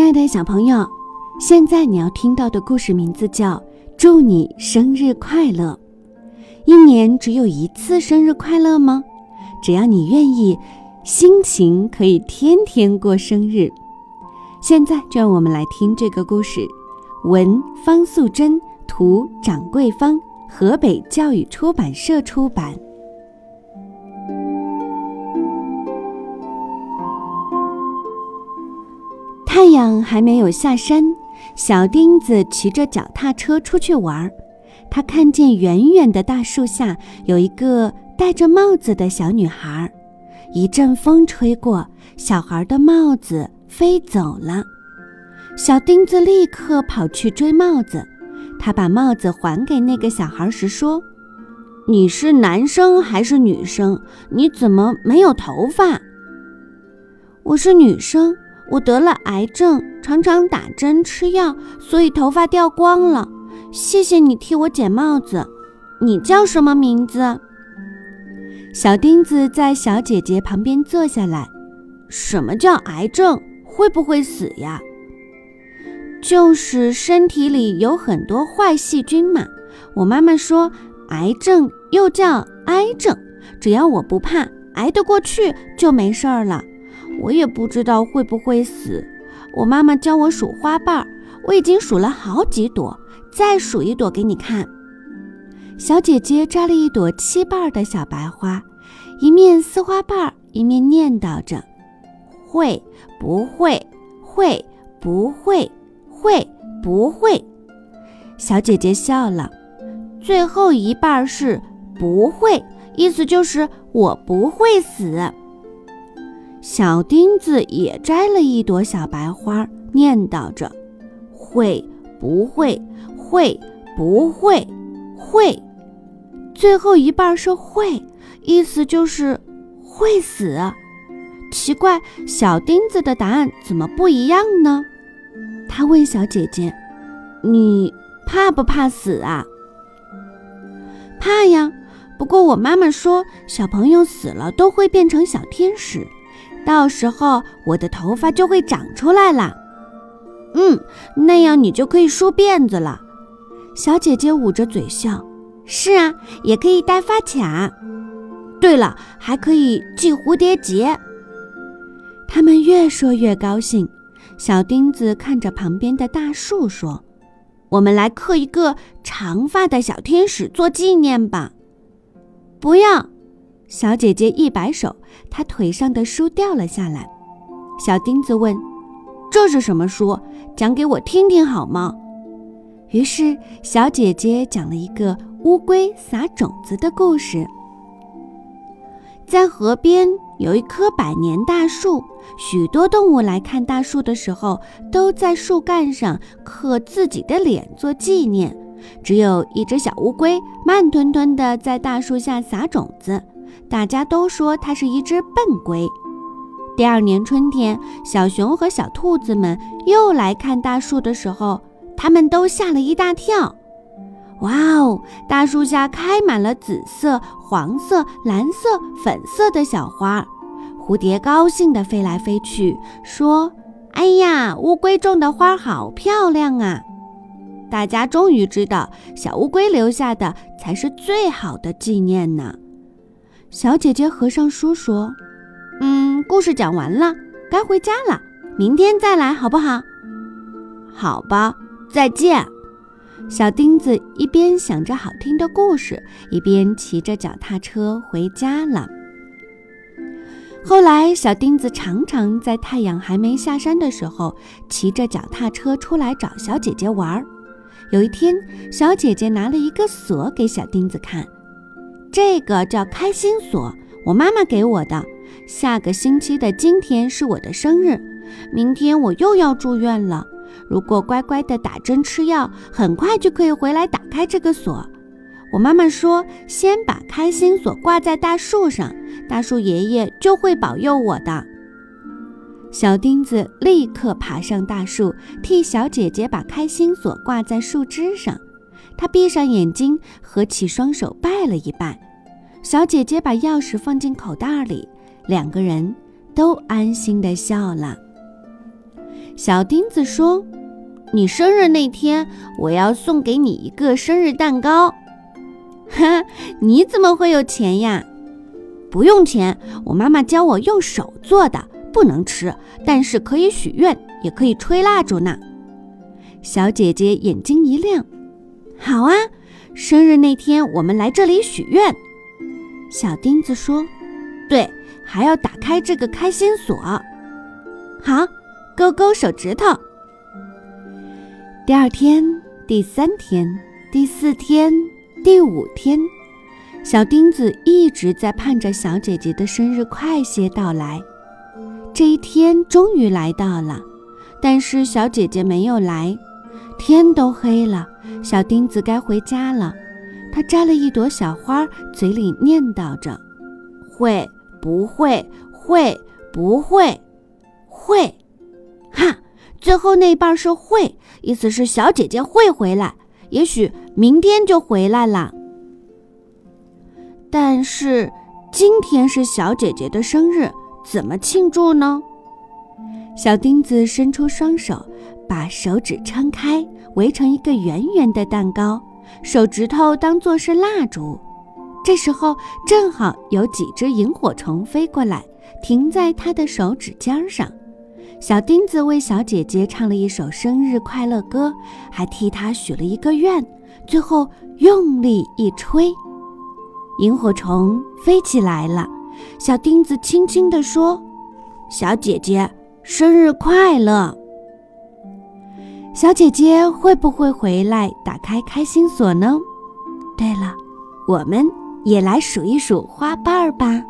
亲爱的小朋友，现在你要听到的故事名字叫《祝你生日快乐》。一年只有一次生日快乐吗？只要你愿意，心情可以天天过生日。现在就让我们来听这个故事。文方素珍，图掌柜方，河北教育出版社出版。太阳还没有下山，小钉子骑着脚踏车出去玩儿。他看见远远的大树下有一个戴着帽子的小女孩。一阵风吹过，小孩的帽子飞走了。小钉子立刻跑去追帽子。他把帽子还给那个小孩时说：“你是男生还是女生？你怎么没有头发？”“我是女生。”我得了癌症，常常打针吃药，所以头发掉光了。谢谢你替我剪帽子。你叫什么名字？小钉子在小姐姐旁边坐下来。什么叫癌症？会不会死呀？就是身体里有很多坏细菌嘛。我妈妈说，癌症又叫癌症，只要我不怕，挨得过去就没事儿了。我也不知道会不会死。我妈妈教我数花瓣，我已经数了好几朵，再数一朵给你看。小姐姐摘了一朵七瓣的小白花，一面撕花瓣，一面念叨着：“会不会？会不会？会不会？”小姐姐笑了。最后一瓣是不会，意思就是我不会死。小钉子也摘了一朵小白花，念叨着：“会不会？会不会？会。”最后一半是“会”，意思就是会死。奇怪，小钉子的答案怎么不一样呢？他问小姐姐：“你怕不怕死啊？”“怕呀，不过我妈妈说，小朋友死了都会变成小天使。”到时候我的头发就会长出来了，嗯，那样你就可以梳辫子了。小姐姐捂着嘴笑。是啊，也可以戴发卡。对了，还可以系蝴蝶结。他们越说越高兴。小钉子看着旁边的大树说：“我们来刻一个长发的小天使做纪念吧。”不要。小姐姐一摆手，她腿上的书掉了下来。小钉子问：“这是什么书？讲给我听听好吗？”于是小姐姐讲了一个乌龟撒种子的故事。在河边有一棵百年大树，许多动物来看大树的时候，都在树干上刻自己的脸做纪念。只有一只小乌龟慢吞吞地在大树下撒种子。大家都说它是一只笨龟。第二年春天，小熊和小兔子们又来看大树的时候，他们都吓了一大跳。哇哦！大树下开满了紫色、黄色、蓝色、粉色的小花，蝴蝶高兴地飞来飞去，说：“哎呀，乌龟种的花好漂亮啊！”大家终于知道，小乌龟留下的才是最好的纪念呢。小姐姐合上书说：“嗯，故事讲完了，该回家了。明天再来，好不好？”“好吧，再见。”小钉子一边想着好听的故事，一边骑着脚踏车回家了。后来，小钉子常常在太阳还没下山的时候，骑着脚踏车出来找小姐姐玩。有一天，小姐姐拿了一个锁给小钉子看。这个叫开心锁，我妈妈给我的。下个星期的今天是我的生日，明天我又要住院了。如果乖乖的打针吃药，很快就可以回来打开这个锁。我妈妈说，先把开心锁挂在大树上，大树爷爷就会保佑我的。小钉子立刻爬上大树，替小姐姐把开心锁挂在树枝上。他闭上眼睛，合起双手拜了一拜。小姐姐把钥匙放进口袋里，两个人都安心地笑了。小钉子说：“你生日那天，我要送给你一个生日蛋糕。”哈，你怎么会有钱呀？不用钱，我妈妈教我用手做的，不能吃，但是可以许愿，也可以吹蜡烛呢。小姐姐眼睛一亮：“好啊，生日那天我们来这里许愿。”小钉子说：“对，还要打开这个开心锁。”好，勾勾手指头。第二天，第三天，第四天，第五天，小钉子一直在盼着小姐姐的生日快些到来。这一天终于来到了，但是小姐姐没有来。天都黑了，小钉子该回家了。他摘了一朵小花，嘴里念叨着：“会不会？会不会？会！”哈，最后那一半是会，意思是小姐姐会回来，也许明天就回来了。但是今天是小姐姐的生日，怎么庆祝呢？小钉子伸出双手。把手指撑开，围成一个圆圆的蛋糕，手指头当做是蜡烛。这时候正好有几只萤火虫飞过来，停在他的手指尖上。小钉子为小姐姐唱了一首生日快乐歌，还替她许了一个愿。最后用力一吹，萤火虫飞起来了。小钉子轻轻地说：“小姐姐，生日快乐！”小姐姐会不会回来打开开心锁呢？对了，我们也来数一数花瓣儿吧。